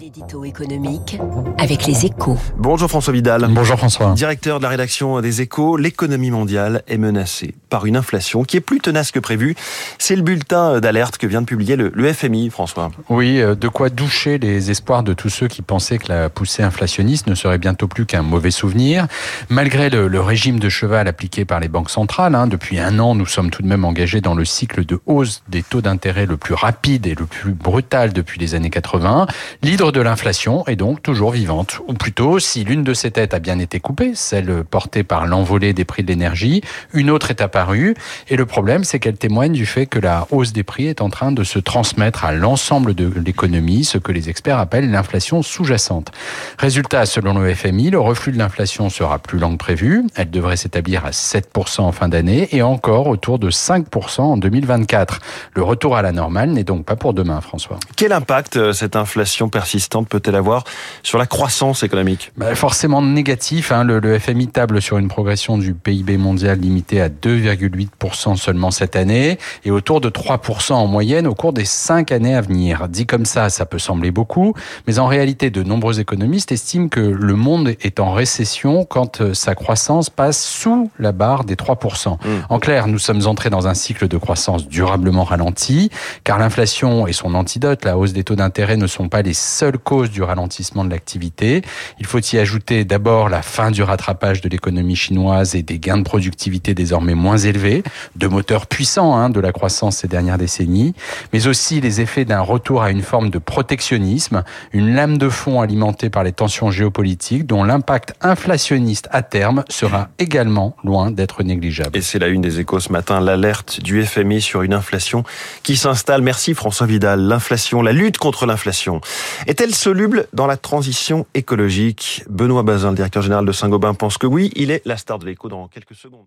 L'édito économique avec les échos. Bonjour François Vidal. Bonjour François. Directeur de la rédaction des échos, l'économie mondiale est menacée par une inflation qui est plus tenace que prévu. C'est le bulletin d'alerte que vient de publier le, le, FMI, François. Oui, euh, de quoi doucher les espoirs de tous ceux qui pensaient que la poussée inflationniste ne serait bientôt plus qu'un mauvais souvenir. Malgré le, le, régime de cheval appliqué par les banques centrales, hein, depuis un an, nous sommes tout de même engagés dans le cycle de hausse des taux d'intérêt le plus rapide et le plus brutal depuis les années 80. De l'inflation est donc toujours vivante. Ou plutôt, si l'une de ces têtes a bien été coupée, celle portée par l'envolée des prix de l'énergie, une autre est apparue. Et le problème, c'est qu'elle témoigne du fait que la hausse des prix est en train de se transmettre à l'ensemble de l'économie, ce que les experts appellent l'inflation sous-jacente. Résultat, selon le FMI, le reflux de l'inflation sera plus lent que prévu. Elle devrait s'établir à 7% en fin d'année et encore autour de 5% en 2024. Le retour à la normale n'est donc pas pour demain, François. Quel impact euh, cette inflation persistante peut-elle avoir sur la croissance économique? Bah, Forcément négatif. Hein. Le, le, FMI table sur une progression du PIB mondial limitée à 2,8% seulement cette année et autour de 3% en moyenne au cours des cinq années à venir. Dit comme ça, ça peut sembler beaucoup, mais en réalité, de nombreux économistes estiment que le monde est en récession quand euh, sa croissance passe sous la barre des 3%. Mmh. En clair, nous sommes entrés dans un cycle de croissance durablement ralenti, car l'inflation et son antidote, la hausse des taux d'intérêt, ne sont pas les causes du ralentissement de l'activité. Il faut y ajouter d'abord la fin du rattrapage de l'économie chinoise et des gains de productivité désormais moins élevés, deux moteurs puissants hein, de la croissance ces dernières décennies, mais aussi les effets d'un retour à une forme de protectionnisme, une lame de fond alimentée par les tensions géopolitiques dont l'impact inflationniste à terme sera également loin d'être négligeable. Et c'est la une des échos ce matin, l'alerte du FMI sur une inflation qui s'installe. Merci François Vidal. L'inflation, la lutte contre l'inflation est-elle soluble dans la transition écologique? Benoît Bazin, le directeur général de Saint-Gobain, pense que oui. Il est la star de l'écho dans quelques secondes.